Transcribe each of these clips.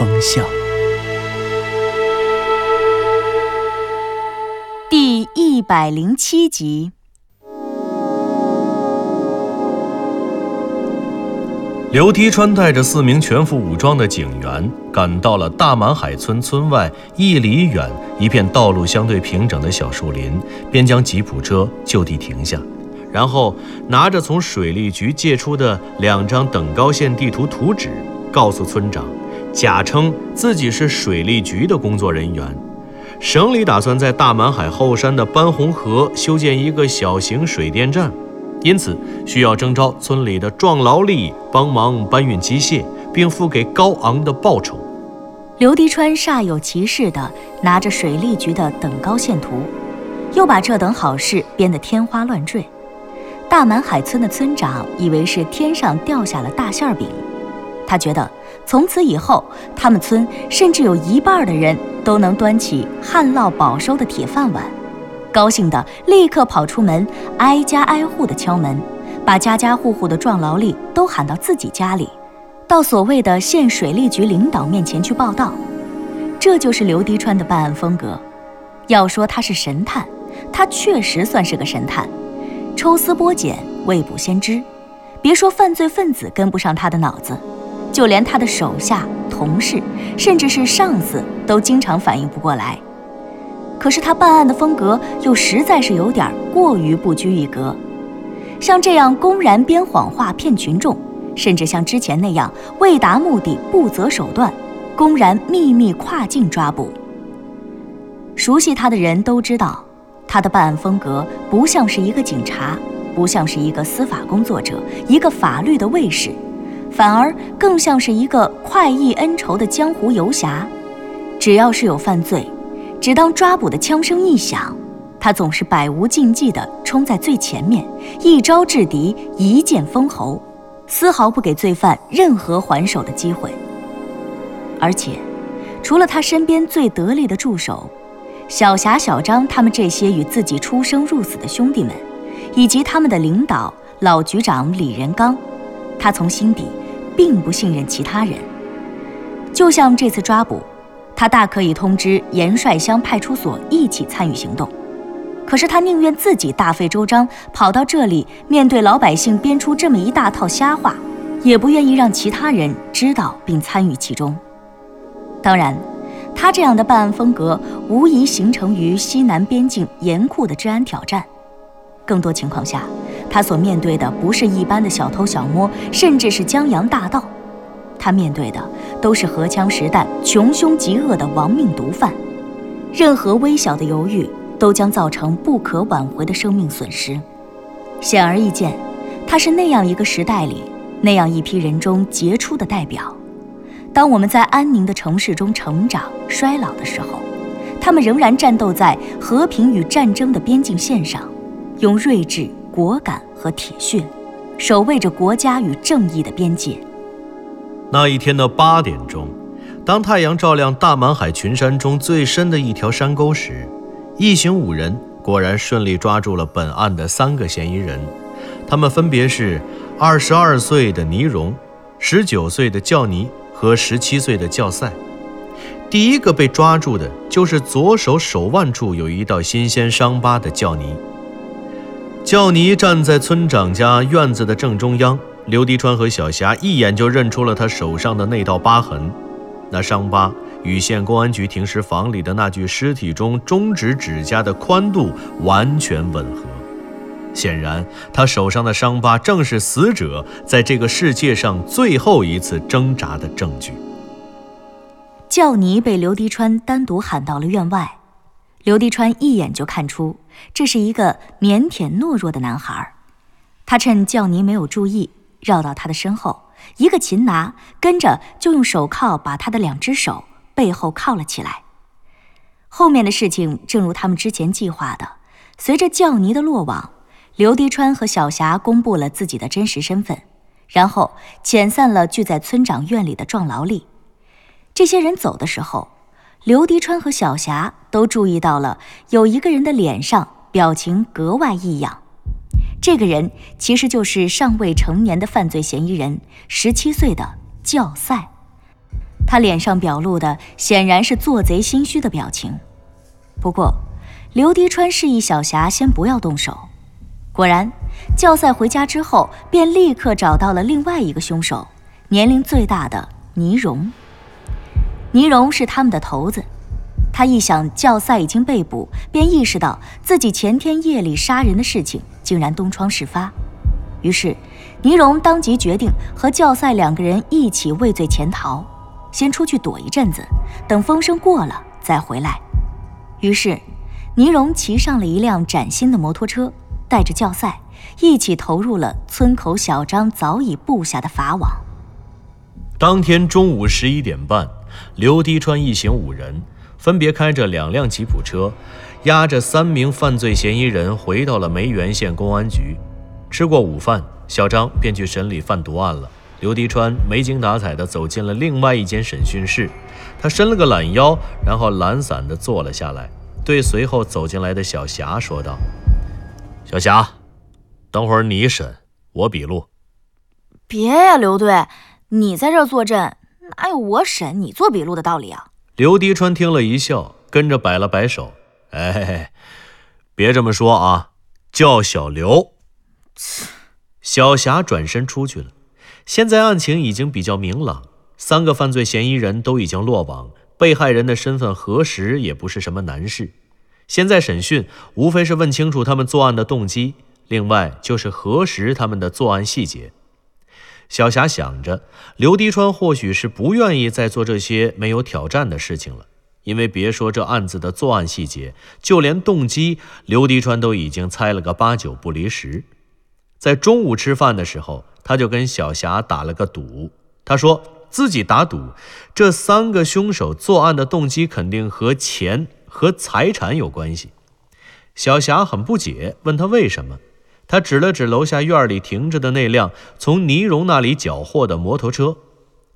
南风向》第一百零七集。刘迪川带着四名全副武装的警员赶到了大满海村村外一里远一片道路相对平整的小树林，便将吉普车就地停下，然后拿着从水利局借出的两张等高线地图图纸，告诉村长，假称自己是水利局的工作人员。省里打算在大满海后山的班洪河修建一个小型水电站。因此，需要征召村里的壮劳力帮忙搬运机械，并付给高昂的报酬。刘迪川煞有其事地拿着水利局的等高线图，又把这等好事编得天花乱坠。大满海村的村长以为是天上掉下了大馅饼，他觉得从此以后，他们村甚至有一半的人都能端起旱涝保收的铁饭碗。高兴的立刻跑出门，挨家挨户的敲门，把家家户户的壮劳力都喊到自己家里，到所谓的县水利局领导面前去报道。这就是刘迪川的办案风格。要说他是神探，他确实算是个神探，抽丝剥茧，未卜先知。别说犯罪分子跟不上他的脑子，就连他的手下、同事，甚至是上司，都经常反应不过来。可是他办案的风格又实在是有点过于不拘一格，像这样公然编谎话骗群众，甚至像之前那样为达目的不择手段，公然秘密跨境抓捕。熟悉他的人都知道，他的办案风格不像是一个警察，不像是一个司法工作者，一个法律的卫士，反而更像是一个快意恩仇的江湖游侠。只要是有犯罪。只当抓捕的枪声一响，他总是百无禁忌地冲在最前面，一招制敌，一剑封喉，丝毫不给罪犯任何还手的机会。而且，除了他身边最得力的助手小霞、小张他们这些与自己出生入死的兄弟们，以及他们的领导老局长李仁刚，他从心底并不信任其他人。就像这次抓捕。他大可以通知盐帅乡派出所一起参与行动，可是他宁愿自己大费周章跑到这里，面对老百姓编出这么一大套瞎话，也不愿意让其他人知道并参与其中。当然，他这样的办案风格无疑形成于西南边境严酷的治安挑战。更多情况下，他所面对的不是一般的小偷小摸，甚至是江洋大盗。他面对的都是荷枪实弹、穷凶极恶的亡命毒贩，任何微小的犹豫都将造成不可挽回的生命损失。显而易见，他是那样一个时代里那样一批人中杰出的代表。当我们在安宁的城市中成长、衰老的时候，他们仍然战斗在和平与战争的边境线上，用睿智、果敢和铁血，守卫着国家与正义的边界。那一天的八点钟，当太阳照亮大满海群山中最深的一条山沟时，一行五人果然顺利抓住了本案的三个嫌疑人。他们分别是二十二岁的倪荣、十九岁的教尼和十七岁的教赛。第一个被抓住的就是左手手腕处有一道新鲜伤疤的教尼。叫尼站在村长家院子的正中央。刘迪川和小霞一眼就认出了他手上的那道疤痕，那伤疤与县公安局停尸房里的那具尸体中中指指甲的宽度完全吻合。显然，他手上的伤疤正是死者在这个世界上最后一次挣扎的证据。叫尼被刘迪川单独喊到了院外，刘迪川一眼就看出这是一个腼腆懦弱的男孩，他趁教尼没有注意。绕到他的身后，一个擒拿，跟着就用手铐把他的两只手背后铐了起来。后面的事情正如他们之前计划的，随着教泥的落网，刘迪川和小霞公布了自己的真实身份，然后遣散了聚在村长院里的壮劳力。这些人走的时候，刘迪川和小霞都注意到了有一个人的脸上表情格外异样。这个人其实就是尚未成年的犯罪嫌疑人，十七岁的教赛。他脸上表露的显然是做贼心虚的表情。不过，刘迪川示意小霞先不要动手。果然，教赛回家之后便立刻找到了另外一个凶手，年龄最大的倪荣。倪荣是他们的头子，他一想教赛已经被捕，便意识到自己前天夜里杀人的事情竟然东窗事发，于是倪荣当即决定和教赛两个人一起畏罪潜逃，先出去躲一阵子，等风声过了再回来。于是，倪荣骑上了一辆崭新的摩托车，带着教赛一起投入了村口小张早已布下的法网。当天中午十一点半。刘迪川一行五人分别开着两辆吉普车，押着三名犯罪嫌疑人回到了梅园县公安局。吃过午饭，小张便去审理贩毒案了。刘迪川没精打采地走进了另外一间审讯室，他伸了个懒腰，然后懒散地坐了下来，对随后走进来的小霞说道：“小霞，等会儿你审，我笔录。”别呀，刘队，你在这坐镇。哪有我审你做笔录的道理啊？刘迪川听了一笑，跟着摆了摆手：“哎，别这么说啊，叫小刘。”小霞转身出去了。现在案情已经比较明朗，三个犯罪嫌疑人都已经落网，被害人的身份核实也不是什么难事。现在审讯无非是问清楚他们作案的动机，另外就是核实他们的作案细节。小霞想着，刘迪川或许是不愿意再做这些没有挑战的事情了，因为别说这案子的作案细节，就连动机，刘迪川都已经猜了个八九不离十。在中午吃饭的时候，他就跟小霞打了个赌，他说自己打赌，这三个凶手作案的动机肯定和钱和财产有关系。小霞很不解，问他为什么。他指了指楼下院里停着的那辆从倪荣那里缴获的摩托车，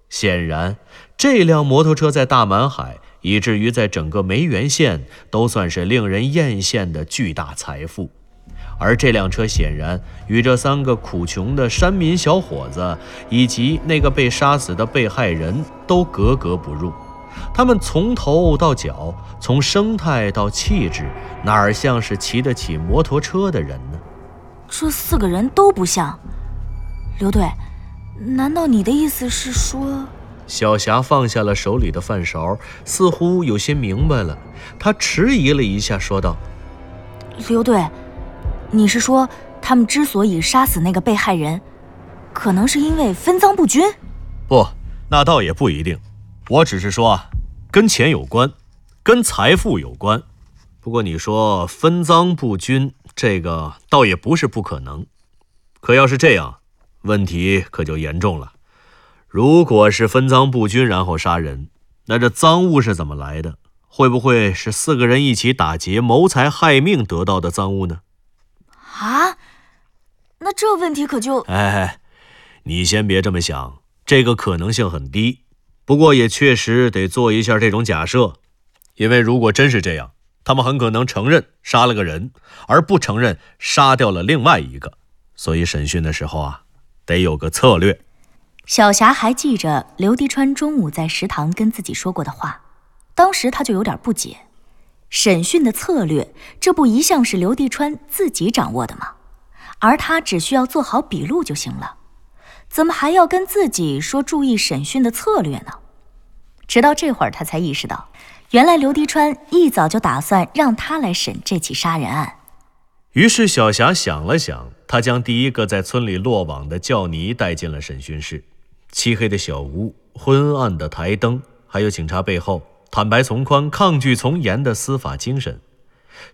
显然这辆摩托车在大满海，以至于在整个梅园县都算是令人艳羡的巨大财富。而这辆车显然与这三个苦穷的山民小伙子以及那个被杀死的被害人都格格不入。他们从头到脚，从生态到气质，哪儿像是骑得起摩托车的人呢？这四个人都不像，刘队，难道你的意思是说？小霞放下了手里的饭勺，似乎有些明白了。她迟疑了一下，说道：“刘队，你是说他们之所以杀死那个被害人，可能是因为分赃不均？不，那倒也不一定。我只是说啊，跟钱有关，跟财富有关。不过你说分赃不均。”这个倒也不是不可能，可要是这样，问题可就严重了。如果是分赃不均然后杀人，那这赃物是怎么来的？会不会是四个人一起打劫谋财害命得到的赃物呢？啊，那这问题可就……哎，你先别这么想，这个可能性很低。不过也确实得做一下这种假设，因为如果真是这样。他们很可能承认杀了个人，而不承认杀掉了另外一个，所以审讯的时候啊，得有个策略。小霞还记着刘迪川中午在食堂跟自己说过的话，当时他就有点不解：审讯的策略，这不一向是刘迪川自己掌握的吗？而他只需要做好笔录就行了，怎么还要跟自己说注意审讯的策略呢？直到这会儿，他才意识到。原来刘迪川一早就打算让他来审这起杀人案。于是小霞想了想，她将第一个在村里落网的教尼带进了审讯室。漆黑的小屋，昏暗的台灯，还有警察背后坦白从宽、抗拒从严的司法精神。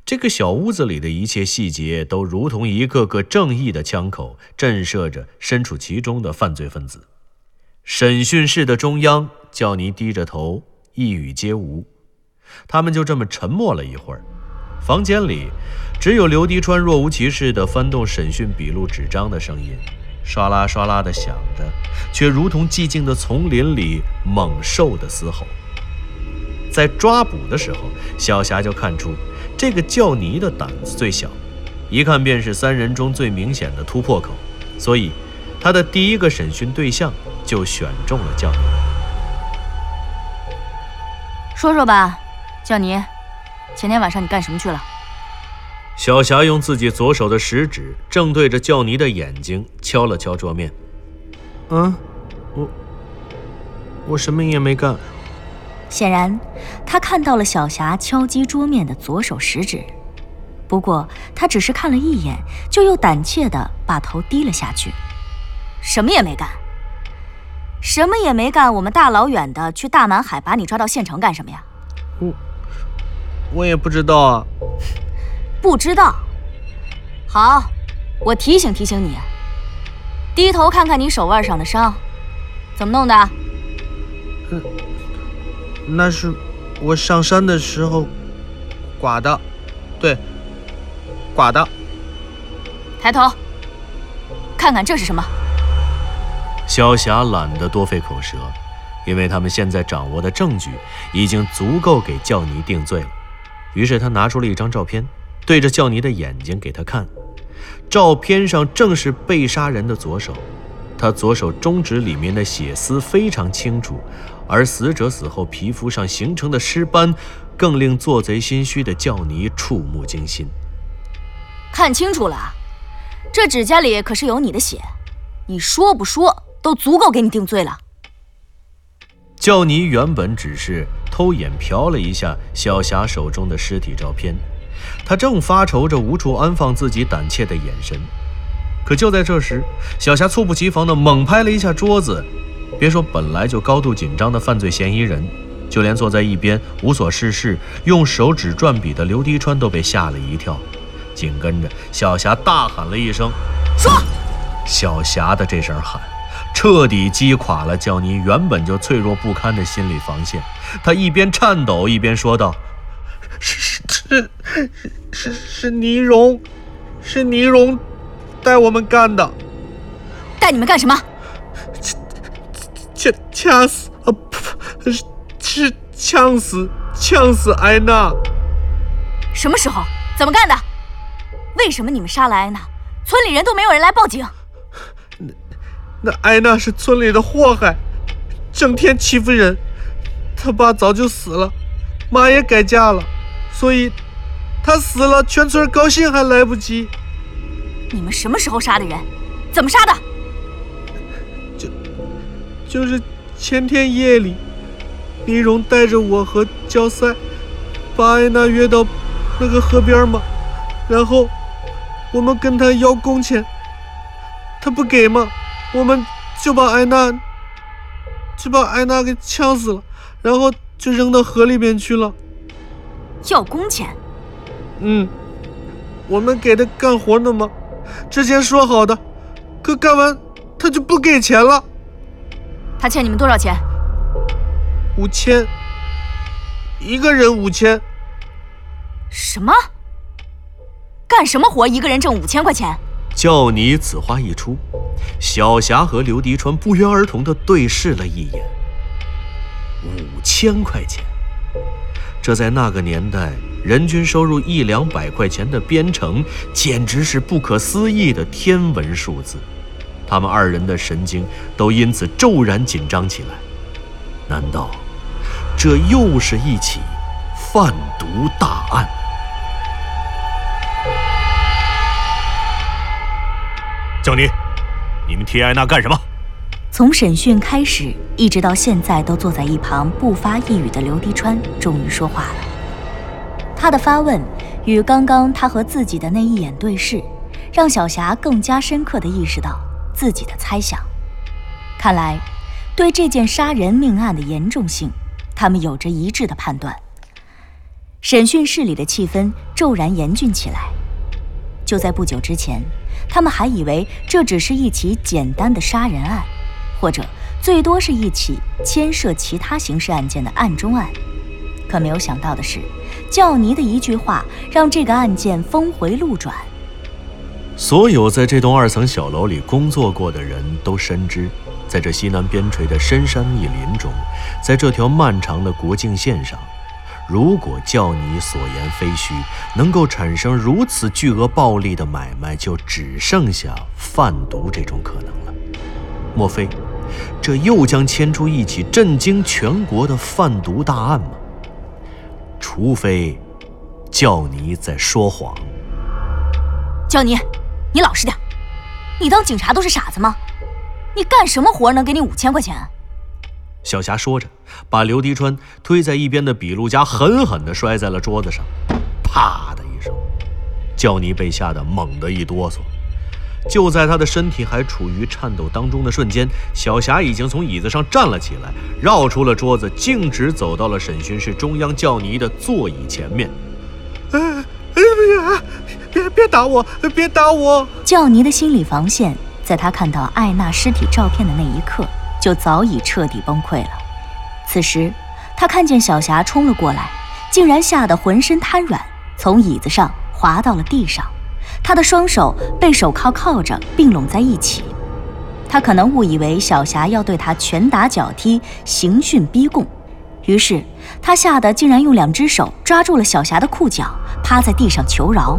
这个小屋子里的一切细节都如同一个个正义的枪口，震慑着身处其中的犯罪分子。审讯室的中央，叫尼低着头，一语皆无。他们就这么沉默了一会儿。房间里只有刘迪川若无其事地翻动审讯笔录纸张的声音，唰啦唰啦地响着，却如同寂静的丛林里猛兽的嘶吼。在抓捕的时候，小霞就看出。这个叫尼的胆子最小，一看便是三人中最明显的突破口，所以他的第一个审讯对象就选中了叫尼。说说吧，教尼，前天晚上你干什么去了？小霞用自己左手的食指正对着叫尼的眼睛敲了敲桌面。嗯，我我什么也没干。显然，他看到了小霞敲击桌面的左手食指，不过他只是看了一眼，就又胆怯地把头低了下去。什么也没干，什么也没干，我们大老远的去大南海把你抓到县城干什么呀？我我也不知道啊。不知道？好，我提醒提醒你，低头看看你手腕上的伤，怎么弄的？嗯。那是我上山的时候刮的，对，刮的。抬头，看看这是什么？小霞懒得多费口舌，因为他们现在掌握的证据已经足够给教尼定罪了。于是他拿出了一张照片，对着叫尼的眼睛给他看。照片上正是被杀人的左手，他左手中指里面的血丝非常清楚。而死者死后皮肤上形成的尸斑，更令做贼心虚的叫尼触目惊心。看清楚了，这指甲里可是有你的血，你说不说都足够给你定罪了。叫尼原本只是偷眼瞟了一下小霞手中的尸体照片，他正发愁着无处安放自己胆怯的眼神，可就在这时，小霞猝不及防地猛拍了一下桌子。别说本来就高度紧张的犯罪嫌疑人，就连坐在一边无所事事、用手指转笔的刘迪川都被吓了一跳。紧跟着，小霞大喊了一声：“说！”小霞的这声喊，彻底击垮了焦妮原本就脆弱不堪的心理防线。他一边颤抖一边说道：“是是是是倪荣，是倪荣带我们干的。带你们干什么？”掐掐死啊！不，是是呛死，呛死艾娜。什么时候？怎么干的？为什么你们杀了艾娜，村里人都没有人来报警？那那艾娜是村里的祸害，整天欺负人。他爸早就死了，妈也改嫁了，所以他死了，全村高兴还来不及。你们什么时候杀的人？怎么杀的？就就是前天夜里，李荣带着我和焦赛把艾娜约到那个河边嘛，然后我们跟他要工钱，他不给嘛，我们就把艾娜就把艾娜给呛死了，然后就扔到河里面去了。要工钱？嗯，我们给他干活呢嘛，之前说好的，可干完他就不给钱了。他欠你们多少钱？五千，一个人五千。什么？干什么活？一个人挣五千块钱？叫你此话一出，小霞和刘迪川不约而同地对视了一眼。五千块钱，这在那个年代，人均收入一两百块钱的边城，简直是不可思议的天文数字。他们二人的神经都因此骤然紧张起来。难道这又是一起贩毒大案？叫你，你们提艾娜干什么？从审讯开始，一直到现在都坐在一旁不发一语的刘迪川终于说话了。他的发问与刚刚他和自己的那一眼对视，让小霞更加深刻地意识到。自己的猜想，看来，对这件杀人命案的严重性，他们有着一致的判断。审讯室里的气氛骤然严峻起来。就在不久之前，他们还以为这只是一起简单的杀人案，或者最多是一起牵涉其他刑事案件的案中案。可没有想到的是，教尼的一句话让这个案件峰回路转。所有在这栋二层小楼里工作过的人都深知，在这西南边陲的深山密林中，在这条漫长的国境线上。如果叫你所言非虚，能够产生如此巨额暴利的买卖，就只剩下贩毒这种可能了。莫非，这又将牵出一起震惊全国的贩毒大案吗？除非，叫你在说谎。叫你，你老实点。你当警察都是傻子吗？你干什么活能给你五千块钱？小霞说着，把刘迪川推在一边的笔录夹狠狠地摔在了桌子上，啪的一声，教尼被吓得猛地一哆嗦。就在他的身体还处于颤抖当中的瞬间，小霞已经从椅子上站了起来，绕出了桌子，径直走到了审讯室中央叫尼的座椅前面。哎哎别别别打我！别打我！教尼的心理防线，在他看到艾娜尸体照片的那一刻。就早已彻底崩溃了。此时，他看见小霞冲了过来，竟然吓得浑身瘫软，从椅子上滑到了地上。他的双手被手铐铐着，并拢在一起。他可能误以为小霞要对他拳打脚踢、刑讯逼供，于是他吓得竟然用两只手抓住了小霞的裤脚，趴在地上求饶。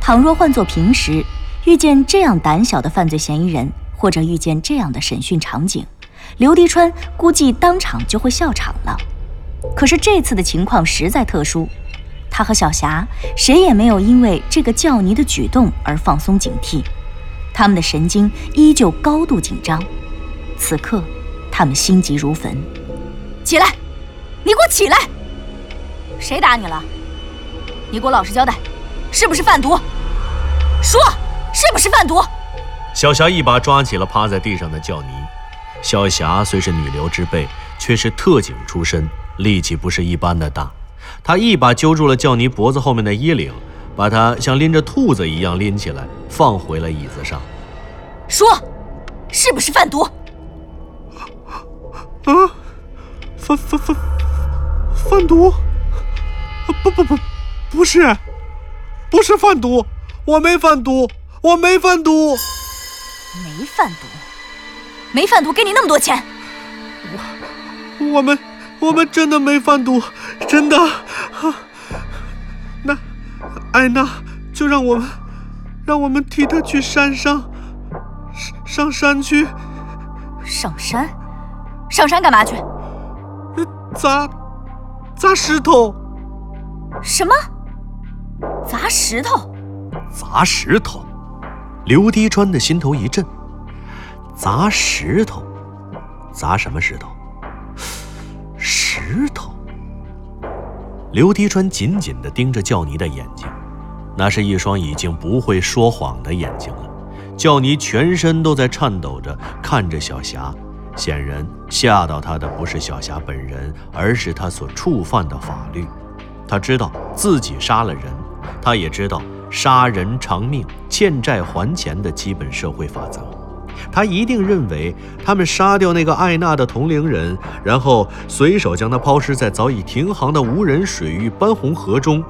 倘若换做平时，遇见这样胆小的犯罪嫌疑人，或者遇见这样的审讯场景，刘迪川估计当场就会笑场了。可是这次的情况实在特殊，他和小霞谁也没有因为这个教尼的举动而放松警惕，他们的神经依旧高度紧张。此刻，他们心急如焚。起来，你给我起来！谁打你了？你给我老实交代，是不是贩毒？说，是不是贩毒？小霞一把抓起了趴在地上的叫尼。小霞虽是女流之辈，却是特警出身，力气不是一般的大。她一把揪住了叫尼脖子后面的衣领，把他像拎着兔子一样拎起来，放回了椅子上。说，是不是贩毒？啊，贩贩贩贩毒？不不不，不是，不是贩毒，我没贩毒，我没贩毒。没贩毒，没贩毒，给你那么多钱，我我们我们真的没贩毒，真的。那艾娜就让我们让我们替她去山上上山去。上山？上山干嘛去？砸砸石头。什么？砸石头？砸石头？刘迪川的心头一震，砸石头，砸什么石头？石头。刘迪川紧紧地盯着教尼的眼睛，那是一双已经不会说谎的眼睛了。教尼全身都在颤抖着看着小霞，显然吓到他的不是小霞本人，而是他所触犯的法律。他知道自己杀了人，他也知道。杀人偿命、欠债还钱的基本社会法则，他一定认为他们杀掉那个艾娜的同龄人，然后随手将她抛尸在早已停航的无人水域斑红河中，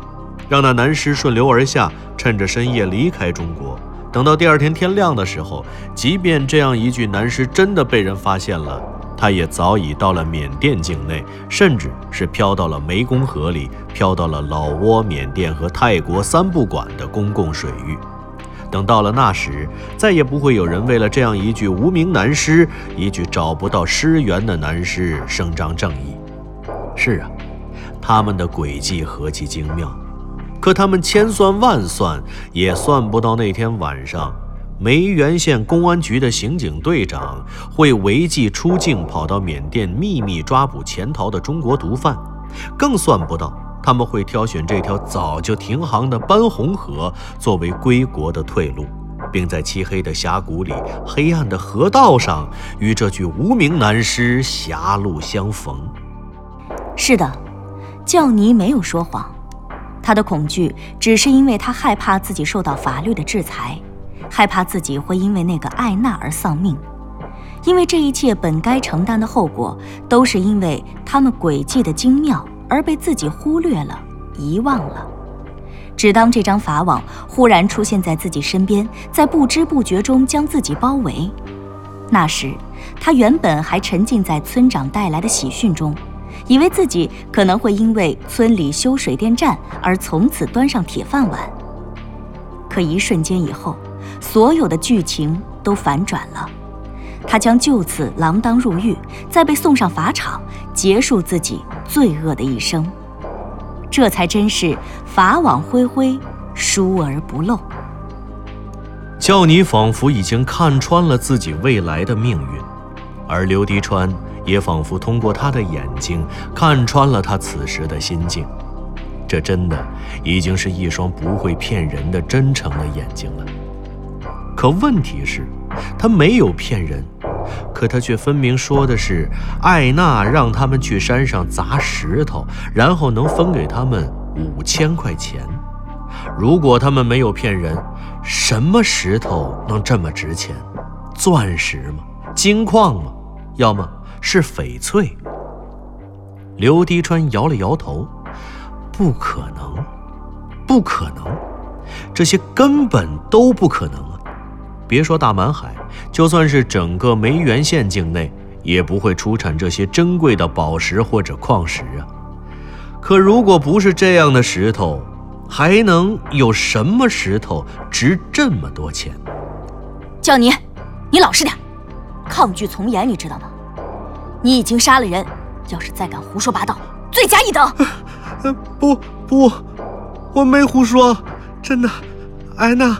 让那男尸顺流而下，趁着深夜离开中国。等到第二天天亮的时候，即便这样一具男尸真的被人发现了。他也早已到了缅甸境内，甚至是飘到了湄公河里，飘到了老挝、缅甸和泰国三不管的公共水域。等到了那时，再也不会有人为了这样一具无名男尸、一具找不到尸源的男尸声张正义。是啊，他们的诡计何其精妙，可他们千算万算也算不到那天晚上。梅源县公安局的刑警队长会违纪出境，跑到缅甸秘密抓捕潜逃的中国毒贩，更算不到他们会挑选这条早就停航的斑红河作为归国的退路，并在漆黑的峡谷里、黑暗的河道上与这具无名男尸狭路相逢。是的，教尼没有说谎。他的恐惧只是因为他害怕自己受到法律的制裁，害怕自己会因为那个艾娜而丧命，因为这一切本该承担的后果，都是因为他们诡计的精妙而被自己忽略了、遗忘了。只当这张法网忽然出现在自己身边，在不知不觉中将自己包围，那时他原本还沉浸在村长带来的喜讯中。以为自己可能会因为村里修水电站而从此端上铁饭碗，可一瞬间以后，所有的剧情都反转了。他将就此锒铛入狱，再被送上法场，结束自己罪恶的一生。这才真是法网恢恢，疏而不漏。叫你仿佛已经看穿了自己未来的命运，而刘迪川。也仿佛通过他的眼睛看穿了他此时的心境，这真的已经是一双不会骗人的真诚的眼睛了。可问题是，他没有骗人，可他却分明说的是艾娜让他们去山上砸石头，然后能分给他们五千块钱。如果他们没有骗人，什么石头能这么值钱？钻石吗？金矿吗？要么？是翡翠。刘迪川摇了摇头，不可能，不可能，这些根本都不可能！别说大满海，就算是整个梅园县境内，也不会出产这些珍贵的宝石或者矿石啊。可如果不是这样的石头，还能有什么石头值这么多钱？叫你，你老实点，抗拒从严，你知道吗？你已经杀了人，要是再敢胡说八道，罪加一等。不不，我没胡说，真的，安娜，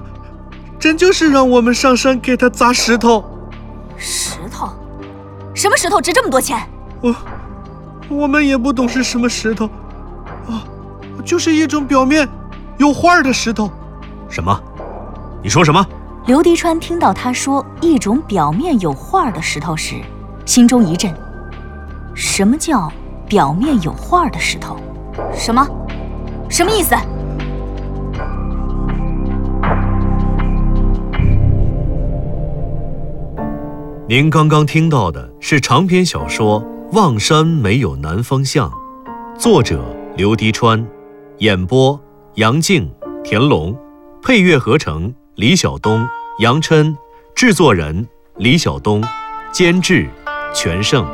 真就是让我们上山给他砸石头。石头？什么石头值这么多钱？我，我们也不懂是什么石头，啊，就是一种表面有画的石头。什么？你说什么？刘迪川听到他说一种表面有画的石头时，心中一震。什么叫表面有画的石头？什么？什么意思？您刚刚听到的是长篇小说《望山没有南方向》，作者刘迪川，演播杨静、田龙，配乐合成李晓东、杨琛，制作人李晓东，监制全胜。